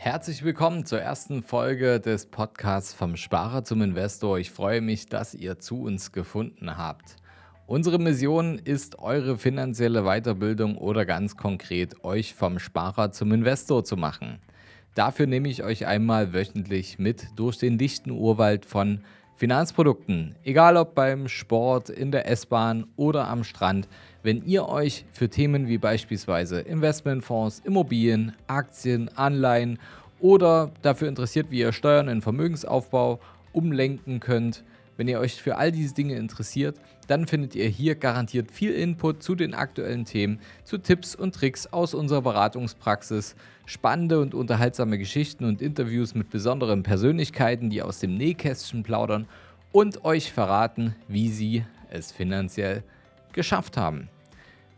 Herzlich willkommen zur ersten Folge des Podcasts vom Sparer zum Investor. Ich freue mich, dass ihr zu uns gefunden habt. Unsere Mission ist, eure finanzielle Weiterbildung oder ganz konkret euch vom Sparer zum Investor zu machen. Dafür nehme ich euch einmal wöchentlich mit durch den dichten Urwald von Finanzprodukten, egal ob beim Sport, in der S-Bahn oder am Strand, wenn ihr euch für Themen wie beispielsweise Investmentfonds, Immobilien, Aktien, Anleihen oder dafür interessiert, wie ihr Steuern in Vermögensaufbau umlenken könnt, wenn ihr euch für all diese Dinge interessiert, dann findet ihr hier garantiert viel Input zu den aktuellen Themen, zu Tipps und Tricks aus unserer Beratungspraxis, spannende und unterhaltsame Geschichten und Interviews mit besonderen Persönlichkeiten, die aus dem Nähkästchen plaudern und euch verraten, wie sie es finanziell geschafft haben.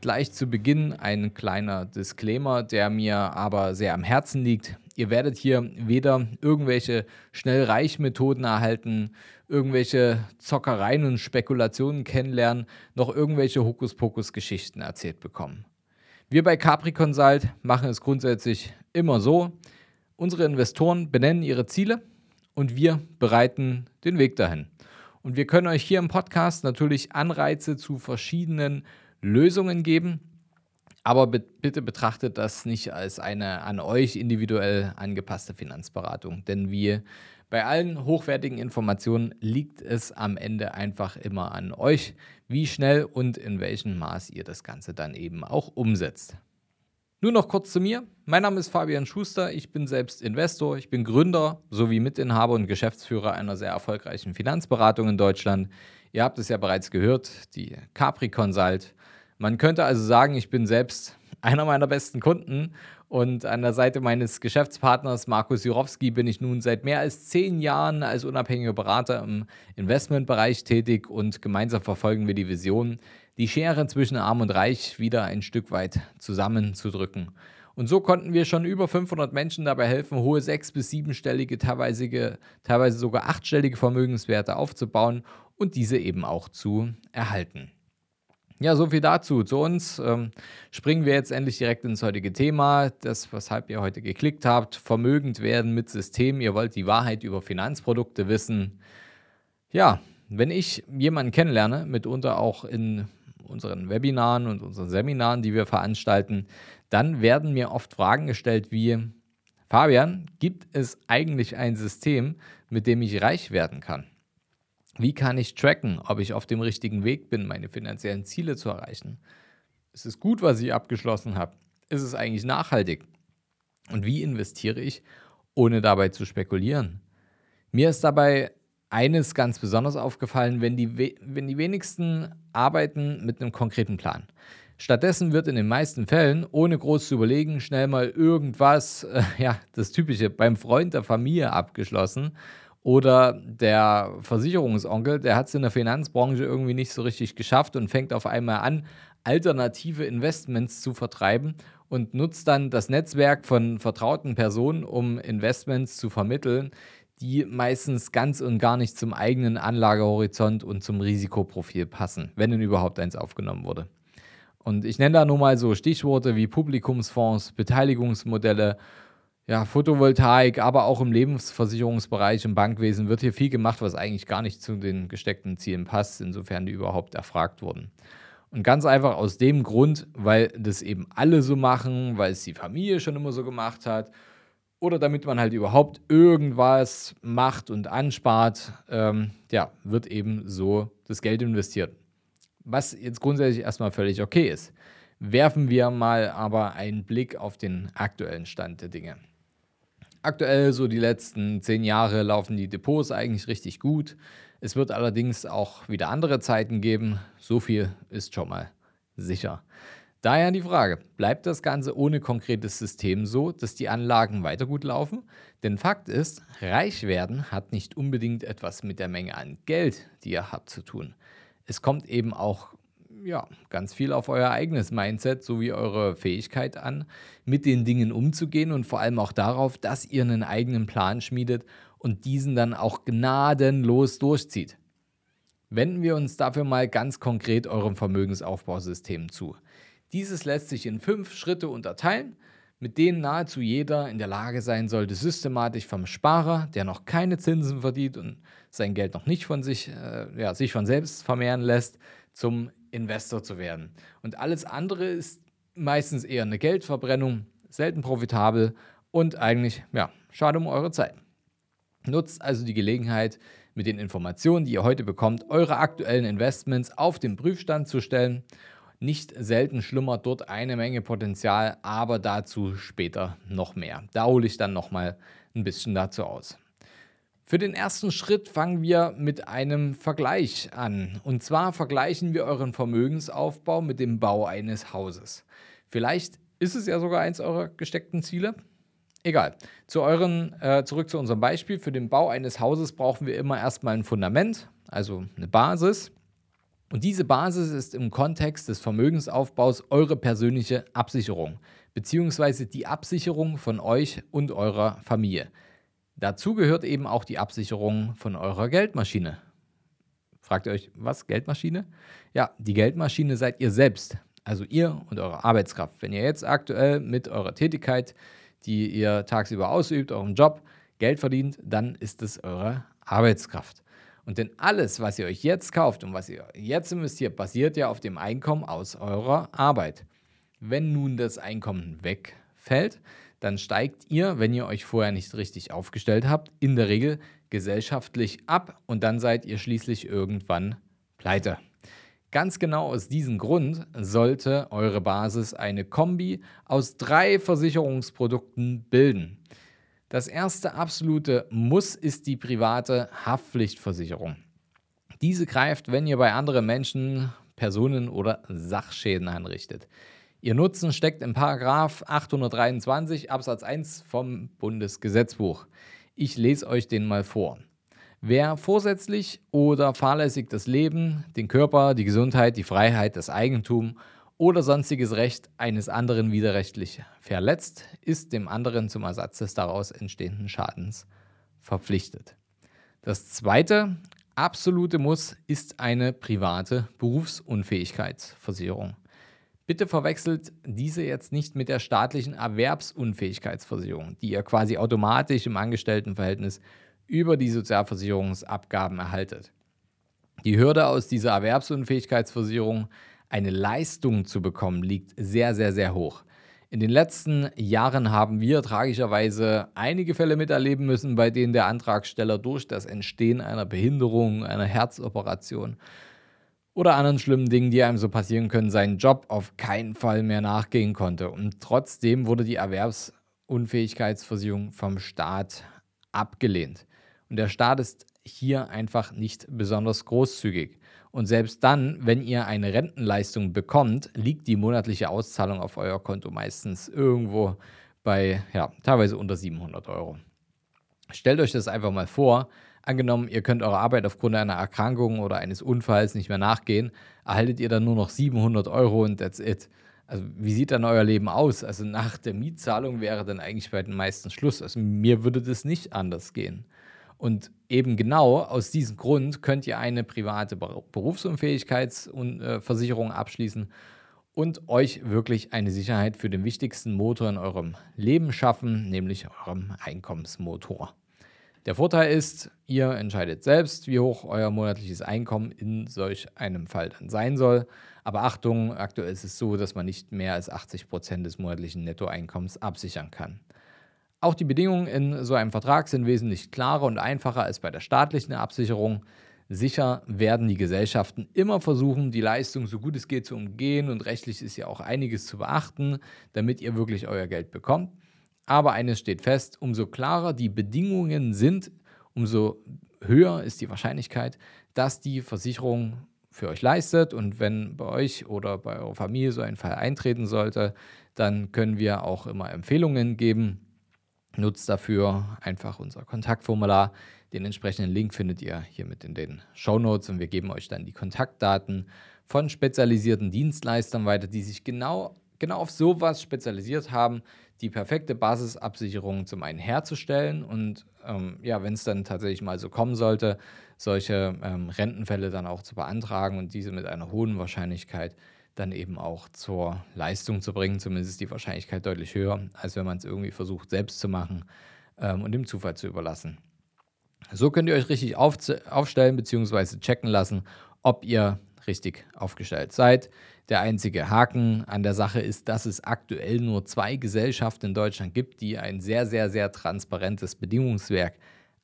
Gleich zu Beginn ein kleiner Disclaimer, der mir aber sehr am Herzen liegt. Ihr werdet hier weder irgendwelche Schnellreichmethoden erhalten, irgendwelche Zockereien und Spekulationen kennenlernen, noch irgendwelche Hokuspokus-Geschichten erzählt bekommen. Wir bei Capri Consult machen es grundsätzlich immer so. Unsere Investoren benennen ihre Ziele und wir bereiten den Weg dahin. Und wir können euch hier im Podcast natürlich Anreize zu verschiedenen Lösungen geben, aber bitte betrachtet das nicht als eine an euch individuell angepasste Finanzberatung, denn wie bei allen hochwertigen Informationen liegt es am Ende einfach immer an euch, wie schnell und in welchem Maß ihr das Ganze dann eben auch umsetzt. Nur noch kurz zu mir. Mein Name ist Fabian Schuster. Ich bin selbst Investor. Ich bin Gründer sowie Mitinhaber und Geschäftsführer einer sehr erfolgreichen Finanzberatung in Deutschland. Ihr habt es ja bereits gehört, die Capri Consult. Man könnte also sagen, ich bin selbst einer meiner besten Kunden und an der Seite meines Geschäftspartners Markus Jurowski bin ich nun seit mehr als zehn Jahren als unabhängiger Berater im Investmentbereich tätig und gemeinsam verfolgen wir die Vision, die Schere zwischen Arm und Reich wieder ein Stück weit zusammenzudrücken. Und so konnten wir schon über 500 Menschen dabei helfen, hohe sechs- bis siebenstellige, teilweise, teilweise sogar achtstellige Vermögenswerte aufzubauen und diese eben auch zu erhalten. Ja, so viel dazu. Zu uns ähm, springen wir jetzt endlich direkt ins heutige Thema. Das, weshalb ihr heute geklickt habt, vermögend werden mit System. Ihr wollt die Wahrheit über Finanzprodukte wissen. Ja, wenn ich jemanden kennenlerne, mitunter auch in unseren Webinaren und unseren Seminaren, die wir veranstalten, dann werden mir oft Fragen gestellt wie, Fabian, gibt es eigentlich ein System, mit dem ich reich werden kann? Wie kann ich tracken, ob ich auf dem richtigen Weg bin, meine finanziellen Ziele zu erreichen? Ist es gut, was ich abgeschlossen habe? Ist es eigentlich nachhaltig? Und wie investiere ich, ohne dabei zu spekulieren? Mir ist dabei eines ganz besonders aufgefallen, wenn die, wenn die wenigsten arbeiten mit einem konkreten Plan. Stattdessen wird in den meisten Fällen, ohne groß zu überlegen, schnell mal irgendwas, äh, ja, das Typische, beim Freund der Familie abgeschlossen oder der Versicherungsonkel, der hat es in der Finanzbranche irgendwie nicht so richtig geschafft und fängt auf einmal an, alternative Investments zu vertreiben und nutzt dann das Netzwerk von vertrauten Personen, um Investments zu vermitteln, die meistens ganz und gar nicht zum eigenen Anlagehorizont und zum Risikoprofil passen, wenn denn überhaupt eins aufgenommen wurde. Und ich nenne da nur mal so Stichworte wie Publikumsfonds, Beteiligungsmodelle ja, Photovoltaik, aber auch im Lebensversicherungsbereich, im Bankwesen wird hier viel gemacht, was eigentlich gar nicht zu den gesteckten Zielen passt, insofern die überhaupt erfragt wurden. Und ganz einfach aus dem Grund, weil das eben alle so machen, weil es die Familie schon immer so gemacht hat oder damit man halt überhaupt irgendwas macht und anspart, ähm, ja, wird eben so das Geld investiert. Was jetzt grundsätzlich erstmal völlig okay ist. Werfen wir mal aber einen Blick auf den aktuellen Stand der Dinge. Aktuell, so die letzten zehn Jahre, laufen die Depots eigentlich richtig gut. Es wird allerdings auch wieder andere Zeiten geben. So viel ist schon mal sicher. Daher die Frage, bleibt das Ganze ohne konkretes System so, dass die Anlagen weiter gut laufen? Denn Fakt ist, reich werden hat nicht unbedingt etwas mit der Menge an Geld, die ihr habt, zu tun. Es kommt eben auch ja, ganz viel auf euer eigenes Mindset sowie eure Fähigkeit an, mit den Dingen umzugehen und vor allem auch darauf, dass ihr einen eigenen Plan schmiedet und diesen dann auch gnadenlos durchzieht. Wenden wir uns dafür mal ganz konkret eurem Vermögensaufbausystem zu. Dieses lässt sich in fünf Schritte unterteilen, mit denen nahezu jeder in der Lage sein sollte, systematisch vom Sparer, der noch keine Zinsen verdient und sein Geld noch nicht von sich, äh, ja, sich von selbst vermehren lässt, zum Investor zu werden. Und alles andere ist meistens eher eine Geldverbrennung, selten profitabel und eigentlich, ja, schade um eure Zeit. Nutzt also die Gelegenheit, mit den Informationen, die ihr heute bekommt, eure aktuellen Investments auf den Prüfstand zu stellen. Nicht selten schlummert dort eine Menge Potenzial, aber dazu später noch mehr. Da hole ich dann noch mal ein bisschen dazu aus. Für den ersten Schritt fangen wir mit einem Vergleich an. Und zwar vergleichen wir euren Vermögensaufbau mit dem Bau eines Hauses. Vielleicht ist es ja sogar eins eurer gesteckten Ziele. Egal. Zu euren, äh, zurück zu unserem Beispiel. Für den Bau eines Hauses brauchen wir immer erstmal ein Fundament, also eine Basis. Und diese Basis ist im Kontext des Vermögensaufbaus eure persönliche Absicherung, beziehungsweise die Absicherung von euch und eurer Familie. Dazu gehört eben auch die Absicherung von eurer Geldmaschine. Fragt ihr euch, was Geldmaschine? Ja, die Geldmaschine seid ihr selbst, also ihr und eure Arbeitskraft. Wenn ihr jetzt aktuell mit eurer Tätigkeit die ihr tagsüber ausübt, euren Job, Geld verdient, dann ist es eure Arbeitskraft. Und denn alles, was ihr euch jetzt kauft und was ihr jetzt investiert, basiert ja auf dem Einkommen aus eurer Arbeit. Wenn nun das Einkommen wegfällt, dann steigt ihr, wenn ihr euch vorher nicht richtig aufgestellt habt, in der Regel gesellschaftlich ab und dann seid ihr schließlich irgendwann pleite. Ganz genau aus diesem Grund sollte eure Basis eine Kombi aus drei Versicherungsprodukten bilden. Das erste absolute Muss ist die private Haftpflichtversicherung. Diese greift, wenn ihr bei anderen Menschen Personen oder Sachschäden anrichtet. Ihr Nutzen steckt im Paragraph 823 Absatz 1 vom Bundesgesetzbuch. Ich lese euch den mal vor. Wer vorsätzlich oder fahrlässig das Leben, den Körper, die Gesundheit, die Freiheit, das Eigentum oder sonstiges Recht eines anderen widerrechtlich verletzt, ist dem anderen zum Ersatz des daraus entstehenden Schadens verpflichtet. Das zweite absolute Muss ist eine private Berufsunfähigkeitsversicherung. Bitte verwechselt diese jetzt nicht mit der staatlichen Erwerbsunfähigkeitsversicherung, die ihr quasi automatisch im Angestelltenverhältnis über die Sozialversicherungsabgaben erhaltet. Die Hürde aus dieser Erwerbsunfähigkeitsversicherung, eine Leistung zu bekommen, liegt sehr, sehr, sehr hoch. In den letzten Jahren haben wir tragischerweise einige Fälle miterleben müssen, bei denen der Antragsteller durch das Entstehen einer Behinderung, einer Herzoperation oder anderen schlimmen Dingen, die einem so passieren können, seinen Job auf keinen Fall mehr nachgehen konnte. Und trotzdem wurde die Erwerbsunfähigkeitsversicherung vom Staat abgelehnt. Und der Staat ist hier einfach nicht besonders großzügig. Und selbst dann, wenn ihr eine Rentenleistung bekommt, liegt die monatliche Auszahlung auf euer Konto meistens irgendwo bei, ja, teilweise unter 700 Euro. Stellt euch das einfach mal vor. Angenommen, ihr könnt eurer Arbeit aufgrund einer Erkrankung oder eines Unfalls nicht mehr nachgehen, erhaltet ihr dann nur noch 700 Euro und that's it. Also wie sieht dann euer Leben aus? Also nach der Mietzahlung wäre dann eigentlich bei den meisten Schluss. Also mir würde das nicht anders gehen. Und eben genau aus diesem Grund könnt ihr eine private Berufsunfähigkeitsversicherung abschließen und euch wirklich eine Sicherheit für den wichtigsten Motor in eurem Leben schaffen, nämlich eurem Einkommensmotor. Der Vorteil ist, ihr entscheidet selbst, wie hoch euer monatliches Einkommen in solch einem Fall dann sein soll. Aber Achtung, aktuell ist es so, dass man nicht mehr als 80 Prozent des monatlichen Nettoeinkommens absichern kann. Auch die Bedingungen in so einem Vertrag sind wesentlich klarer und einfacher als bei der staatlichen Absicherung. Sicher werden die Gesellschaften immer versuchen, die Leistung so gut es geht zu umgehen und rechtlich ist ja auch einiges zu beachten, damit ihr wirklich euer Geld bekommt. Aber eines steht fest, umso klarer die Bedingungen sind, umso höher ist die Wahrscheinlichkeit, dass die Versicherung für euch leistet. Und wenn bei euch oder bei eurer Familie so ein Fall eintreten sollte, dann können wir auch immer Empfehlungen geben Nutzt dafür einfach unser Kontaktformular. Den entsprechenden Link findet ihr hiermit in den Show Notes und wir geben euch dann die Kontaktdaten von spezialisierten Dienstleistern weiter, die sich genau, genau auf sowas spezialisiert haben, die perfekte Basisabsicherung zum einen herzustellen und ähm, ja, wenn es dann tatsächlich mal so kommen sollte, solche ähm, Rentenfälle dann auch zu beantragen und diese mit einer hohen Wahrscheinlichkeit dann eben auch zur Leistung zu bringen. Zumindest ist die Wahrscheinlichkeit deutlich höher, als wenn man es irgendwie versucht selbst zu machen ähm, und dem Zufall zu überlassen. So könnt ihr euch richtig auf, aufstellen bzw. checken lassen, ob ihr richtig aufgestellt seid. Der einzige Haken an der Sache ist, dass es aktuell nur zwei Gesellschaften in Deutschland gibt, die ein sehr, sehr, sehr transparentes Bedingungswerk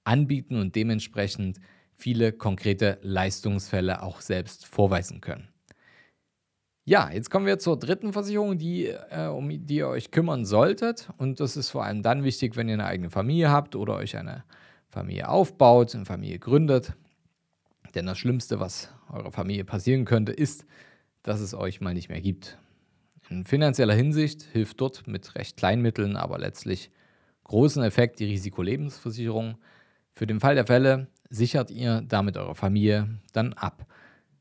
anbieten und dementsprechend viele konkrete Leistungsfälle auch selbst vorweisen können. Ja, jetzt kommen wir zur dritten Versicherung, die, äh, um die ihr euch kümmern solltet. Und das ist vor allem dann wichtig, wenn ihr eine eigene Familie habt oder euch eine Familie aufbaut, eine Familie gründet. Denn das Schlimmste, was eurer Familie passieren könnte, ist, dass es euch mal nicht mehr gibt. In finanzieller Hinsicht hilft dort mit recht kleinen Mitteln, aber letztlich großen Effekt die Risikolebensversicherung. Für den Fall der Fälle sichert ihr damit eure Familie dann ab.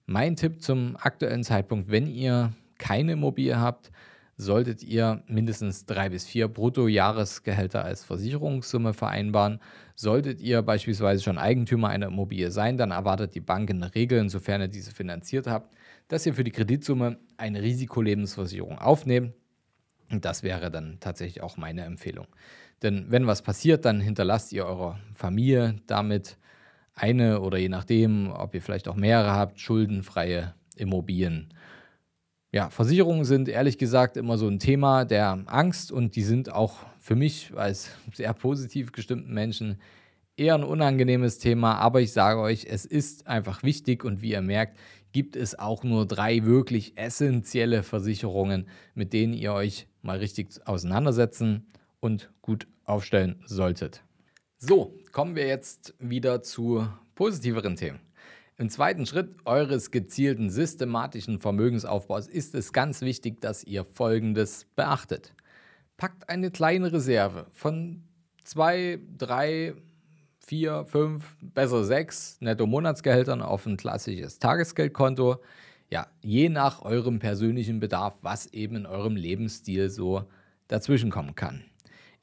Mein Tipp zum aktuellen Zeitpunkt, wenn ihr keine Immobilie habt, solltet ihr mindestens drei bis vier Bruttojahresgehälter als Versicherungssumme vereinbaren. Solltet ihr beispielsweise schon Eigentümer einer Immobilie sein, dann erwartet die Bank in der Regel, insofern ihr diese finanziert habt, dass ihr für die Kreditsumme eine Risikolebensversicherung aufnehmt. Und das wäre dann tatsächlich auch meine Empfehlung. Denn wenn was passiert, dann hinterlasst ihr eurer Familie damit eine oder je nachdem, ob ihr vielleicht auch mehrere habt, schuldenfreie Immobilien. Ja, Versicherungen sind ehrlich gesagt immer so ein Thema der Angst und die sind auch für mich als sehr positiv gestimmten Menschen eher ein unangenehmes Thema, aber ich sage euch, es ist einfach wichtig und wie ihr merkt, gibt es auch nur drei wirklich essentielle Versicherungen, mit denen ihr euch mal richtig auseinandersetzen und gut aufstellen solltet. So, kommen wir jetzt wieder zu positiveren Themen. Im zweiten Schritt eures gezielten systematischen Vermögensaufbaus ist es ganz wichtig, dass ihr Folgendes beachtet. Packt eine kleine Reserve von 2, 3, 4, 5, besser 6 Netto-Monatsgehältern auf ein klassisches Tagesgeldkonto. Ja, je nach eurem persönlichen Bedarf, was eben in eurem Lebensstil so dazwischenkommen kann.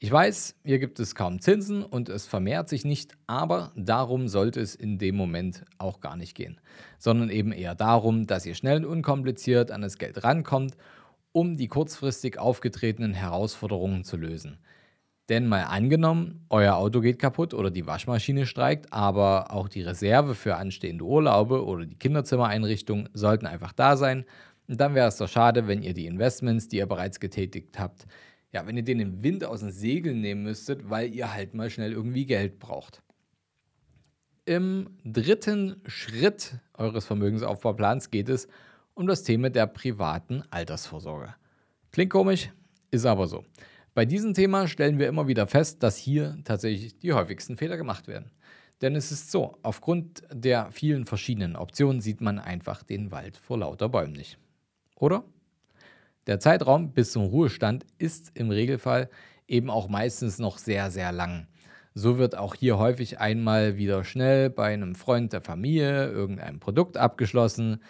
Ich weiß, hier gibt es kaum Zinsen und es vermehrt sich nicht, aber darum sollte es in dem Moment auch gar nicht gehen, sondern eben eher darum, dass ihr schnell und unkompliziert an das Geld rankommt, um die kurzfristig aufgetretenen Herausforderungen zu lösen. Denn mal angenommen, euer Auto geht kaputt oder die Waschmaschine streikt, aber auch die Reserve für anstehende Urlaube oder die Kinderzimmereinrichtung sollten einfach da sein. Und dann wäre es doch schade, wenn ihr die Investments, die ihr bereits getätigt habt, ja, wenn ihr den Wind aus den Segeln nehmen müsstet, weil ihr halt mal schnell irgendwie Geld braucht. Im dritten Schritt eures Vermögensaufbauplans geht es um das Thema der privaten Altersvorsorge. Klingt komisch, ist aber so. Bei diesem Thema stellen wir immer wieder fest, dass hier tatsächlich die häufigsten Fehler gemacht werden. Denn es ist so, aufgrund der vielen verschiedenen Optionen sieht man einfach den Wald vor lauter Bäumen nicht. Oder? Der Zeitraum bis zum Ruhestand ist im Regelfall eben auch meistens noch sehr, sehr lang. So wird auch hier häufig einmal wieder schnell bei einem Freund der Familie irgendein Produkt abgeschlossen,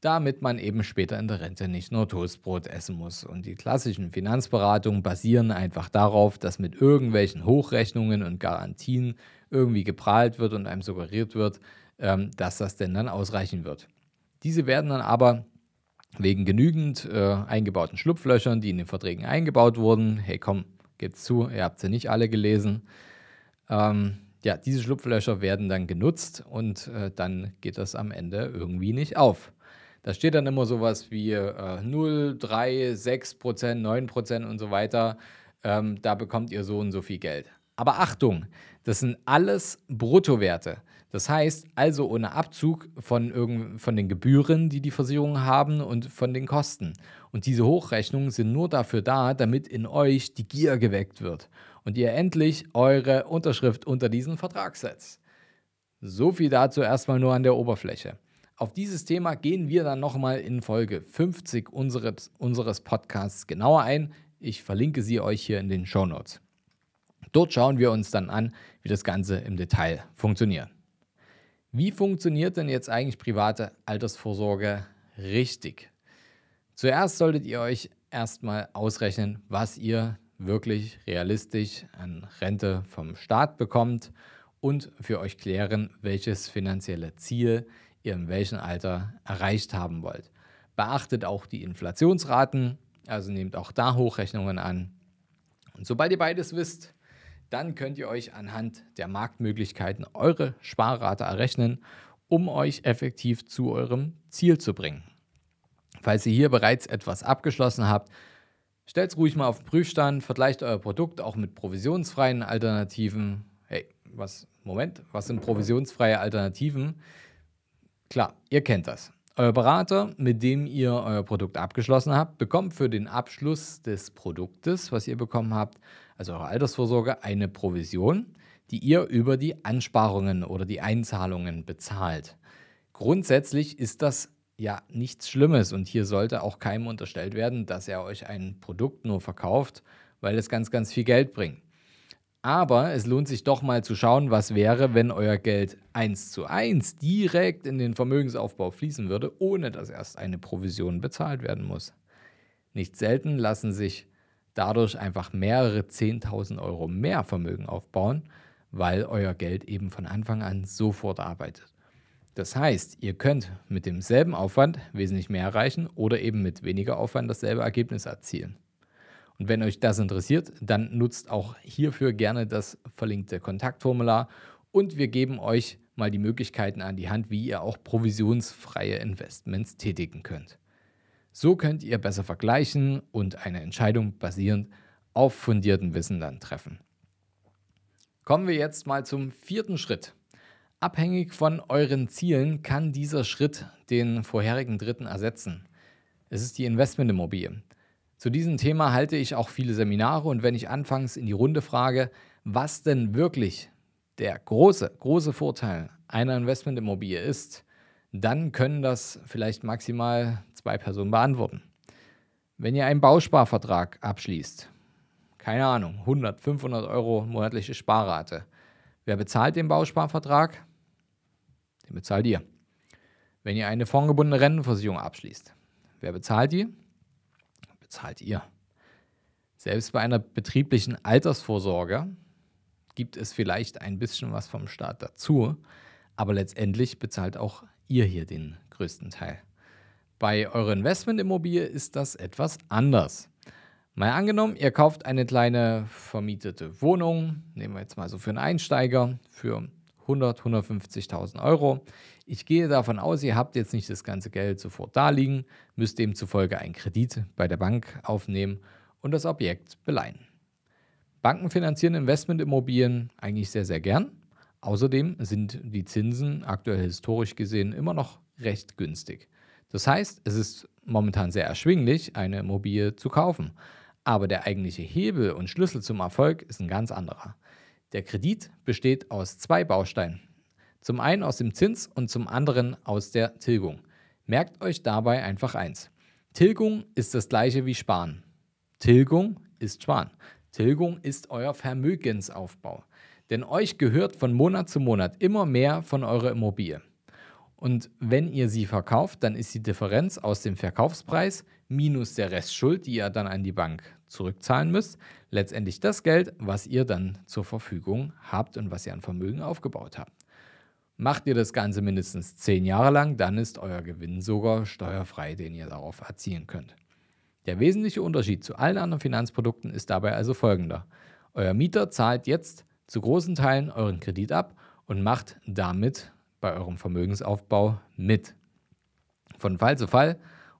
damit man eben später in der Rente nicht nur Toastbrot essen muss. Und die klassischen Finanzberatungen basieren einfach darauf, dass mit irgendwelchen Hochrechnungen und Garantien irgendwie geprahlt wird und einem suggeriert wird, ähm, dass das denn dann ausreichen wird. Diese werden dann aber wegen genügend äh, eingebauten Schlupflöchern, die in den Verträgen eingebaut wurden. Hey, komm, geht's zu, ihr habt sie nicht alle gelesen. Ähm, ja, diese Schlupflöcher werden dann genutzt und äh, dann geht das am Ende irgendwie nicht auf. Da steht dann immer sowas wie äh, 0, 3, 6 Prozent, 9 Prozent und so weiter. Ähm, da bekommt ihr so und so viel Geld. Aber Achtung, das sind alles Bruttowerte. Das heißt also ohne Abzug von, irgend, von den Gebühren, die die Versicherungen haben und von den Kosten. Und diese Hochrechnungen sind nur dafür da, damit in euch die Gier geweckt wird und ihr endlich eure Unterschrift unter diesen Vertrag setzt. So viel dazu erstmal nur an der Oberfläche. Auf dieses Thema gehen wir dann nochmal in Folge 50 unseres, unseres Podcasts genauer ein. Ich verlinke sie euch hier in den Show Notes. Dort schauen wir uns dann an, wie das Ganze im Detail funktioniert. Wie funktioniert denn jetzt eigentlich private Altersvorsorge richtig? Zuerst solltet ihr euch erstmal ausrechnen, was ihr wirklich realistisch an Rente vom Staat bekommt und für euch klären, welches finanzielle Ziel ihr in welchem Alter erreicht haben wollt. Beachtet auch die Inflationsraten, also nehmt auch da Hochrechnungen an. Und sobald ihr beides wisst, dann könnt ihr euch anhand der Marktmöglichkeiten eure Sparrate errechnen, um euch effektiv zu eurem Ziel zu bringen. Falls ihr hier bereits etwas abgeschlossen habt, stellt es ruhig mal auf den Prüfstand, vergleicht euer Produkt auch mit provisionsfreien Alternativen. Hey, was, Moment, was sind provisionsfreie Alternativen? Klar, ihr kennt das. Euer Berater, mit dem ihr euer Produkt abgeschlossen habt, bekommt für den Abschluss des Produktes, was ihr bekommen habt, also eure Altersvorsorge, eine Provision, die ihr über die Ansparungen oder die Einzahlungen bezahlt. Grundsätzlich ist das ja nichts Schlimmes und hier sollte auch keinem unterstellt werden, dass er euch ein Produkt nur verkauft, weil es ganz, ganz viel Geld bringt. Aber es lohnt sich doch mal zu schauen, was wäre, wenn euer Geld eins zu eins direkt in den Vermögensaufbau fließen würde, ohne dass erst eine Provision bezahlt werden muss. Nicht selten lassen sich dadurch einfach mehrere 10.000 Euro mehr Vermögen aufbauen, weil euer Geld eben von Anfang an sofort arbeitet. Das heißt, ihr könnt mit demselben Aufwand wesentlich mehr erreichen oder eben mit weniger Aufwand dasselbe Ergebnis erzielen. Und wenn euch das interessiert, dann nutzt auch hierfür gerne das verlinkte Kontaktformular und wir geben euch mal die Möglichkeiten an die Hand, wie ihr auch provisionsfreie Investments tätigen könnt. So könnt ihr besser vergleichen und eine Entscheidung basierend auf fundiertem Wissen dann treffen. Kommen wir jetzt mal zum vierten Schritt. Abhängig von euren Zielen kann dieser Schritt den vorherigen dritten ersetzen. Es ist die Investmentimmobilie. Zu diesem Thema halte ich auch viele Seminare und wenn ich anfangs in die Runde frage, was denn wirklich der große, große Vorteil einer Investmentimmobilie ist, dann können das vielleicht maximal zwei Personen beantworten. Wenn ihr einen Bausparvertrag abschließt, keine Ahnung, 100, 500 Euro monatliche Sparrate, wer bezahlt den Bausparvertrag? Den bezahlt ihr. Wenn ihr eine fondgebundene Rentenversicherung abschließt, wer bezahlt die? Bezahlt ihr. Selbst bei einer betrieblichen Altersvorsorge gibt es vielleicht ein bisschen was vom Staat dazu, aber letztendlich bezahlt auch ihr hier den größten Teil. Bei eurer Investmentimmobilie ist das etwas anders. Mal angenommen, ihr kauft eine kleine vermietete Wohnung, nehmen wir jetzt mal so für einen Einsteiger, für 100, 150.000 Euro. Ich gehe davon aus, ihr habt jetzt nicht das ganze Geld sofort da liegen, müsst demzufolge einen Kredit bei der Bank aufnehmen und das Objekt beleihen. Banken finanzieren Investmentimmobilien eigentlich sehr, sehr gern. Außerdem sind die Zinsen aktuell historisch gesehen immer noch recht günstig. Das heißt, es ist momentan sehr erschwinglich, eine Immobilie zu kaufen. Aber der eigentliche Hebel und Schlüssel zum Erfolg ist ein ganz anderer. Der Kredit besteht aus zwei Bausteinen. Zum einen aus dem Zins und zum anderen aus der Tilgung. Merkt euch dabei einfach eins. Tilgung ist das gleiche wie Sparen. Tilgung ist Sparen. Tilgung ist euer Vermögensaufbau. Denn euch gehört von Monat zu Monat immer mehr von eurer Immobilie. Und wenn ihr sie verkauft, dann ist die Differenz aus dem Verkaufspreis minus der Restschuld, die ihr dann an die Bank zurückzahlen müsst, letztendlich das Geld, was ihr dann zur Verfügung habt und was ihr an Vermögen aufgebaut habt. Macht ihr das Ganze mindestens zehn Jahre lang, dann ist euer Gewinn sogar steuerfrei, den ihr darauf erzielen könnt. Der wesentliche Unterschied zu allen anderen Finanzprodukten ist dabei also folgender. Euer Mieter zahlt jetzt zu großen Teilen euren Kredit ab und macht damit bei eurem Vermögensaufbau mit. Von Fall zu Fall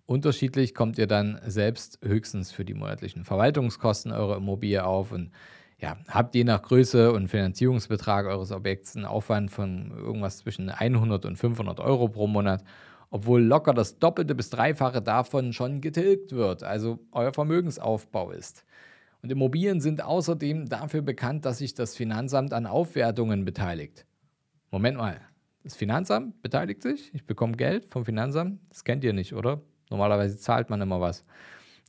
Unterschiedlich kommt ihr dann selbst höchstens für die monatlichen Verwaltungskosten eurer Immobilie auf und ja, habt je nach Größe und Finanzierungsbetrag eures Objekts einen Aufwand von irgendwas zwischen 100 und 500 Euro pro Monat, obwohl locker das Doppelte bis Dreifache davon schon getilgt wird, also euer Vermögensaufbau ist. Und Immobilien sind außerdem dafür bekannt, dass sich das Finanzamt an Aufwertungen beteiligt. Moment mal, das Finanzamt beteiligt sich? Ich bekomme Geld vom Finanzamt? Das kennt ihr nicht, oder? Normalerweise zahlt man immer was.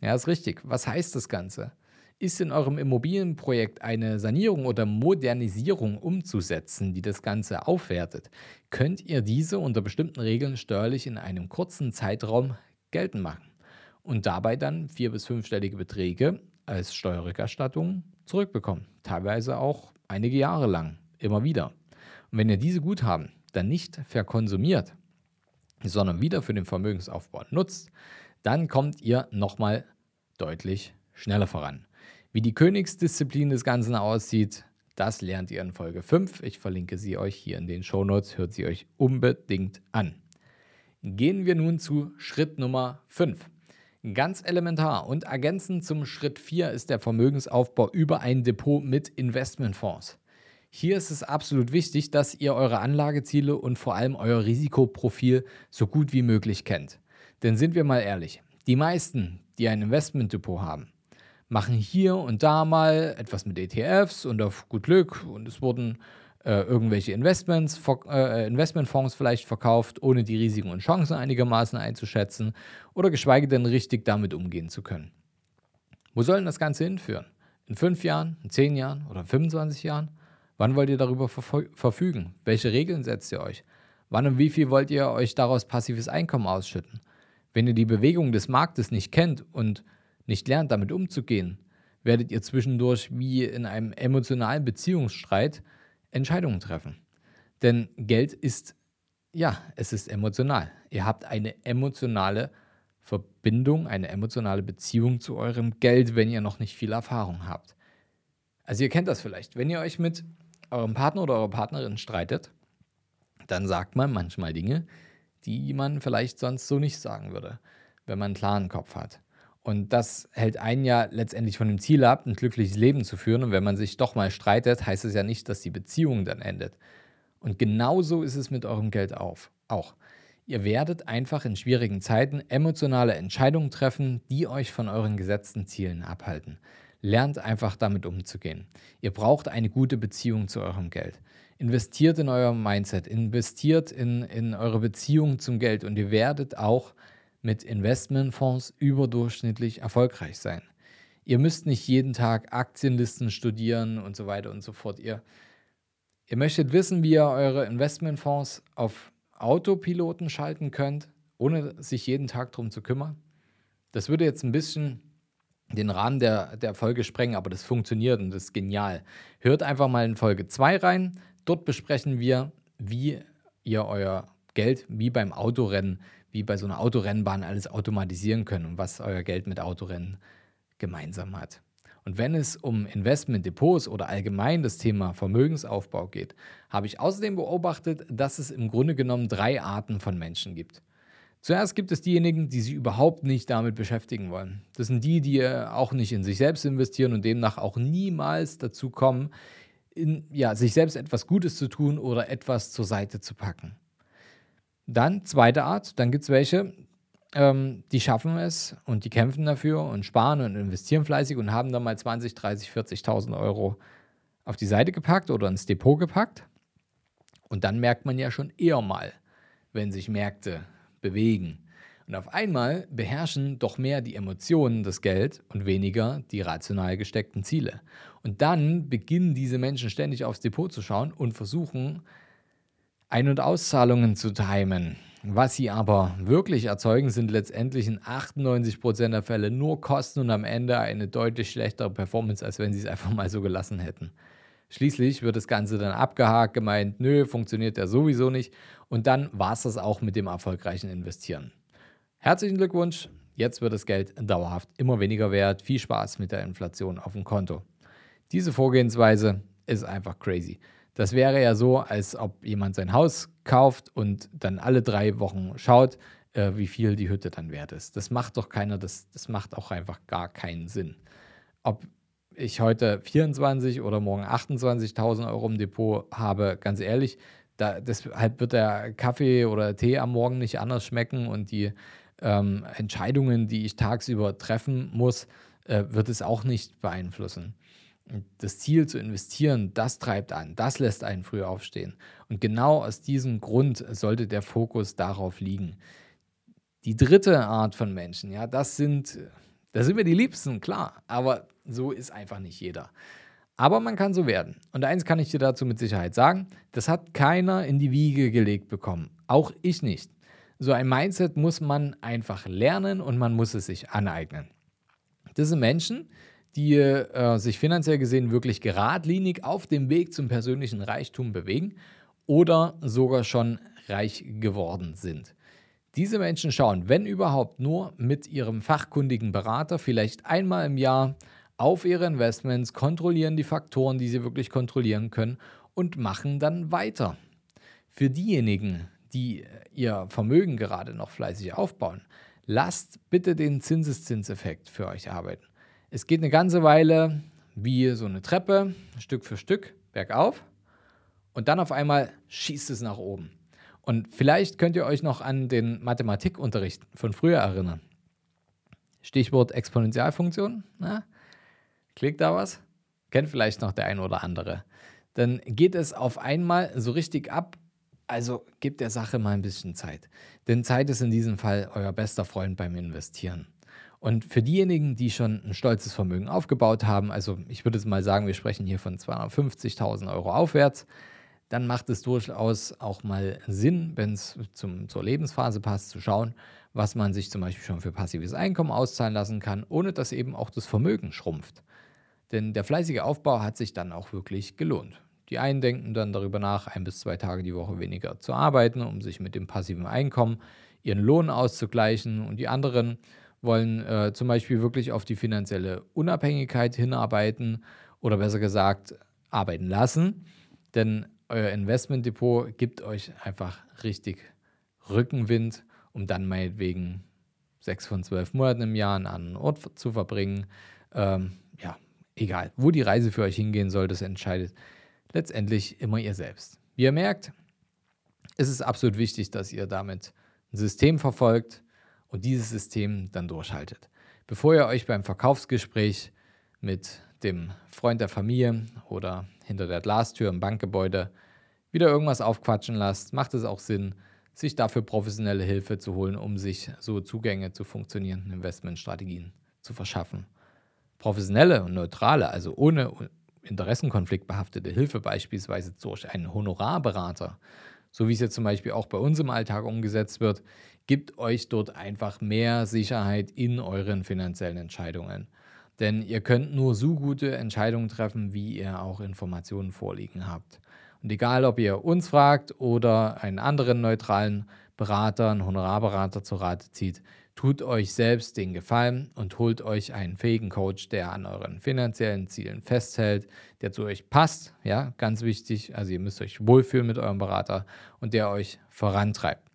Ja, ist richtig. Was heißt das Ganze? Ist in eurem Immobilienprojekt eine Sanierung oder Modernisierung umzusetzen, die das Ganze aufwertet, könnt ihr diese unter bestimmten Regeln steuerlich in einem kurzen Zeitraum geltend machen und dabei dann vier- bis fünfstellige Beträge als Steuerrückerstattung zurückbekommen. Teilweise auch einige Jahre lang, immer wieder. Und wenn ihr diese Guthaben dann nicht verkonsumiert, sondern wieder für den Vermögensaufbau nutzt, dann kommt ihr nochmal deutlich schneller voran. Wie die Königsdisziplin des Ganzen aussieht, das lernt ihr in Folge 5. Ich verlinke sie euch hier in den Shownotes. Hört sie euch unbedingt an. Gehen wir nun zu Schritt Nummer 5. Ganz elementar und ergänzend zum Schritt 4 ist der Vermögensaufbau über ein Depot mit Investmentfonds. Hier ist es absolut wichtig, dass ihr eure Anlageziele und vor allem euer Risikoprofil so gut wie möglich kennt. Denn sind wir mal ehrlich, die meisten, die ein Investmentdepot haben, machen hier und da mal etwas mit ETFs und auf gut Glück und es wurden äh, irgendwelche Investments, äh, Investmentfonds vielleicht verkauft, ohne die Risiken und Chancen einigermaßen einzuschätzen oder geschweige denn richtig damit umgehen zu können. Wo soll denn das Ganze hinführen? In fünf Jahren, in zehn Jahren oder 25 Jahren? Wann wollt ihr darüber verfügen? Welche Regeln setzt ihr euch? Wann und wie viel wollt ihr euch daraus passives Einkommen ausschütten? Wenn ihr die Bewegung des Marktes nicht kennt und nicht lernt, damit umzugehen, werdet ihr zwischendurch wie in einem emotionalen Beziehungsstreit Entscheidungen treffen. Denn Geld ist, ja, es ist emotional. Ihr habt eine emotionale Verbindung, eine emotionale Beziehung zu eurem Geld, wenn ihr noch nicht viel Erfahrung habt. Also ihr kennt das vielleicht. Wenn ihr euch mit eurem Partner oder eurer Partnerin streitet, dann sagt man manchmal Dinge, die man vielleicht sonst so nicht sagen würde, wenn man einen klaren Kopf hat. Und das hält einen ja letztendlich von dem Ziel ab, ein glückliches Leben zu führen. Und wenn man sich doch mal streitet, heißt es ja nicht, dass die Beziehung dann endet. Und genauso ist es mit eurem Geld auf, auch. Ihr werdet einfach in schwierigen Zeiten emotionale Entscheidungen treffen, die euch von euren gesetzten Zielen abhalten. Lernt einfach damit umzugehen. Ihr braucht eine gute Beziehung zu eurem Geld. Investiert in euer Mindset, investiert in, in eure Beziehung zum Geld und ihr werdet auch mit Investmentfonds überdurchschnittlich erfolgreich sein. Ihr müsst nicht jeden Tag Aktienlisten studieren und so weiter und so fort. Ihr, ihr möchtet wissen, wie ihr eure Investmentfonds auf Autopiloten schalten könnt, ohne sich jeden Tag darum zu kümmern. Das würde jetzt ein bisschen den Rahmen der, der Folge sprengen, aber das funktioniert und das ist genial. Hört einfach mal in Folge 2 rein. Dort besprechen wir, wie ihr euer Geld wie beim Autorennen wie bei so einer Autorennbahn alles automatisieren können und was euer Geld mit Autorennen gemeinsam hat. Und wenn es um Investmentdepots oder allgemein das Thema Vermögensaufbau geht, habe ich außerdem beobachtet, dass es im Grunde genommen drei Arten von Menschen gibt. Zuerst gibt es diejenigen, die sich überhaupt nicht damit beschäftigen wollen. Das sind die, die auch nicht in sich selbst investieren und demnach auch niemals dazu kommen, in, ja, sich selbst etwas Gutes zu tun oder etwas zur Seite zu packen. Dann, zweite Art, dann gibt es welche, ähm, die schaffen es und die kämpfen dafür und sparen und investieren fleißig und haben dann mal 20, 30, 40.000 Euro auf die Seite gepackt oder ins Depot gepackt. Und dann merkt man ja schon eher mal, wenn sich Märkte bewegen. Und auf einmal beherrschen doch mehr die Emotionen das Geld und weniger die rational gesteckten Ziele. Und dann beginnen diese Menschen ständig aufs Depot zu schauen und versuchen, ein- und Auszahlungen zu timen. Was sie aber wirklich erzeugen, sind letztendlich in 98% der Fälle nur Kosten und am Ende eine deutlich schlechtere Performance, als wenn sie es einfach mal so gelassen hätten. Schließlich wird das Ganze dann abgehakt, gemeint, nö, funktioniert ja sowieso nicht. Und dann war es das auch mit dem erfolgreichen Investieren. Herzlichen Glückwunsch, jetzt wird das Geld dauerhaft immer weniger wert. Viel Spaß mit der Inflation auf dem Konto. Diese Vorgehensweise ist einfach crazy. Das wäre ja so, als ob jemand sein Haus kauft und dann alle drei Wochen schaut, äh, wie viel die Hütte dann wert ist. Das macht doch keiner, das, das macht auch einfach gar keinen Sinn. Ob ich heute 24 oder morgen 28.000 Euro im Depot habe, ganz ehrlich, da, deshalb wird der Kaffee oder Tee am Morgen nicht anders schmecken und die ähm, Entscheidungen, die ich tagsüber treffen muss, äh, wird es auch nicht beeinflussen das Ziel zu investieren, das treibt an, das lässt einen früh aufstehen. Und genau aus diesem Grund sollte der Fokus darauf liegen. Die dritte Art von Menschen, ja, das sind, da sind wir die Liebsten, klar, aber so ist einfach nicht jeder. Aber man kann so werden. Und eins kann ich dir dazu mit Sicherheit sagen, das hat keiner in die Wiege gelegt bekommen. Auch ich nicht. So ein Mindset muss man einfach lernen und man muss es sich aneignen. Das sind Menschen, die äh, sich finanziell gesehen wirklich geradlinig auf dem Weg zum persönlichen Reichtum bewegen oder sogar schon reich geworden sind. Diese Menschen schauen, wenn überhaupt, nur mit ihrem fachkundigen Berater vielleicht einmal im Jahr auf ihre Investments, kontrollieren die Faktoren, die sie wirklich kontrollieren können und machen dann weiter. Für diejenigen, die ihr Vermögen gerade noch fleißig aufbauen, lasst bitte den Zinseszinseffekt für euch arbeiten. Es geht eine ganze Weile wie so eine Treppe, Stück für Stück, bergauf und dann auf einmal schießt es nach oben. Und vielleicht könnt ihr euch noch an den Mathematikunterricht von früher erinnern. Stichwort Exponentialfunktion. Na? Klickt da was? Kennt vielleicht noch der ein oder andere. Dann geht es auf einmal so richtig ab. Also gebt der Sache mal ein bisschen Zeit. Denn Zeit ist in diesem Fall euer bester Freund beim Investieren. Und für diejenigen, die schon ein stolzes Vermögen aufgebaut haben, also ich würde mal sagen, wir sprechen hier von 250.000 Euro aufwärts, dann macht es durchaus auch mal Sinn, wenn es zur Lebensphase passt, zu schauen, was man sich zum Beispiel schon für passives Einkommen auszahlen lassen kann, ohne dass eben auch das Vermögen schrumpft. Denn der fleißige Aufbau hat sich dann auch wirklich gelohnt. Die einen denken dann darüber nach, ein bis zwei Tage die Woche weniger zu arbeiten, um sich mit dem passiven Einkommen ihren Lohn auszugleichen. Und die anderen wollen äh, zum Beispiel wirklich auf die finanzielle Unabhängigkeit hinarbeiten oder besser gesagt arbeiten lassen. Denn euer Investmentdepot gibt euch einfach richtig Rückenwind, um dann meinetwegen sechs von zwölf Monaten im Jahr an einen Ort zu verbringen. Ähm, egal, wo die Reise für euch hingehen soll, das entscheidet letztendlich immer ihr selbst. Wie ihr merkt, ist es absolut wichtig, dass ihr damit ein System verfolgt und dieses System dann durchhaltet. Bevor ihr euch beim Verkaufsgespräch mit dem Freund der Familie oder hinter der Glastür im Bankgebäude wieder irgendwas aufquatschen lasst, macht es auch Sinn, sich dafür professionelle Hilfe zu holen, um sich so Zugänge zu funktionierenden Investmentstrategien zu verschaffen. Professionelle und neutrale, also ohne Interessenkonflikt behaftete Hilfe beispielsweise durch einen Honorarberater, so wie es jetzt zum Beispiel auch bei uns im Alltag umgesetzt wird, gibt euch dort einfach mehr Sicherheit in euren finanziellen Entscheidungen. Denn ihr könnt nur so gute Entscheidungen treffen, wie ihr auch Informationen vorliegen habt. Und egal, ob ihr uns fragt oder einen anderen neutralen Berater, einen Honorarberater zu Rate zieht, tut euch selbst den Gefallen und holt euch einen fähigen Coach, der an euren finanziellen Zielen festhält, der zu euch passt, ja, ganz wichtig, also ihr müsst euch wohlfühlen mit eurem Berater und der euch vorantreibt.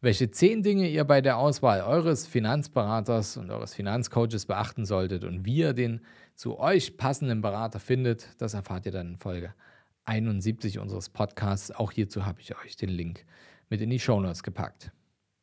Welche zehn Dinge ihr bei der Auswahl eures Finanzberaters und eures Finanzcoaches beachten solltet und wie ihr den zu euch passenden Berater findet, das erfahrt ihr dann in Folge 71 unseres Podcasts. Auch hierzu habe ich euch den Link mit in die Shownotes gepackt.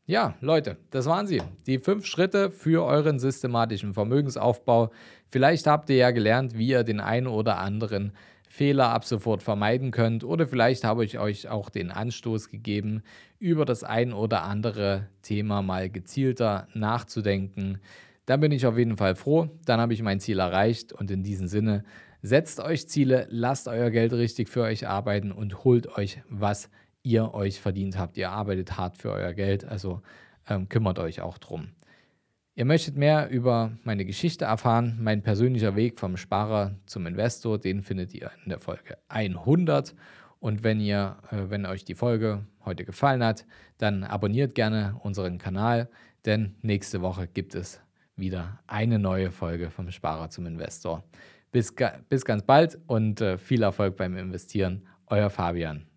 Ja, Leute, das waren sie. Die fünf Schritte für euren systematischen Vermögensaufbau. Vielleicht habt ihr ja gelernt, wie ihr den einen oder anderen Fehler ab sofort vermeiden könnt. Oder vielleicht habe ich euch auch den Anstoß gegeben, über das ein oder andere Thema mal gezielter nachzudenken. Dann bin ich auf jeden Fall froh. Dann habe ich mein Ziel erreicht. Und in diesem Sinne, setzt euch Ziele, lasst euer Geld richtig für euch arbeiten und holt euch, was ihr euch verdient habt. Ihr arbeitet hart für euer Geld, also ähm, kümmert euch auch drum. Ihr möchtet mehr über meine Geschichte erfahren, mein persönlicher Weg vom Sparer zum Investor, den findet ihr in der Folge 100. Und wenn ihr, äh, wenn euch die Folge heute gefallen hat, dann abonniert gerne unseren Kanal, denn nächste Woche gibt es wieder eine neue Folge vom Sparer zum Investor. Bis, bis ganz bald und äh, viel Erfolg beim Investieren. Euer Fabian.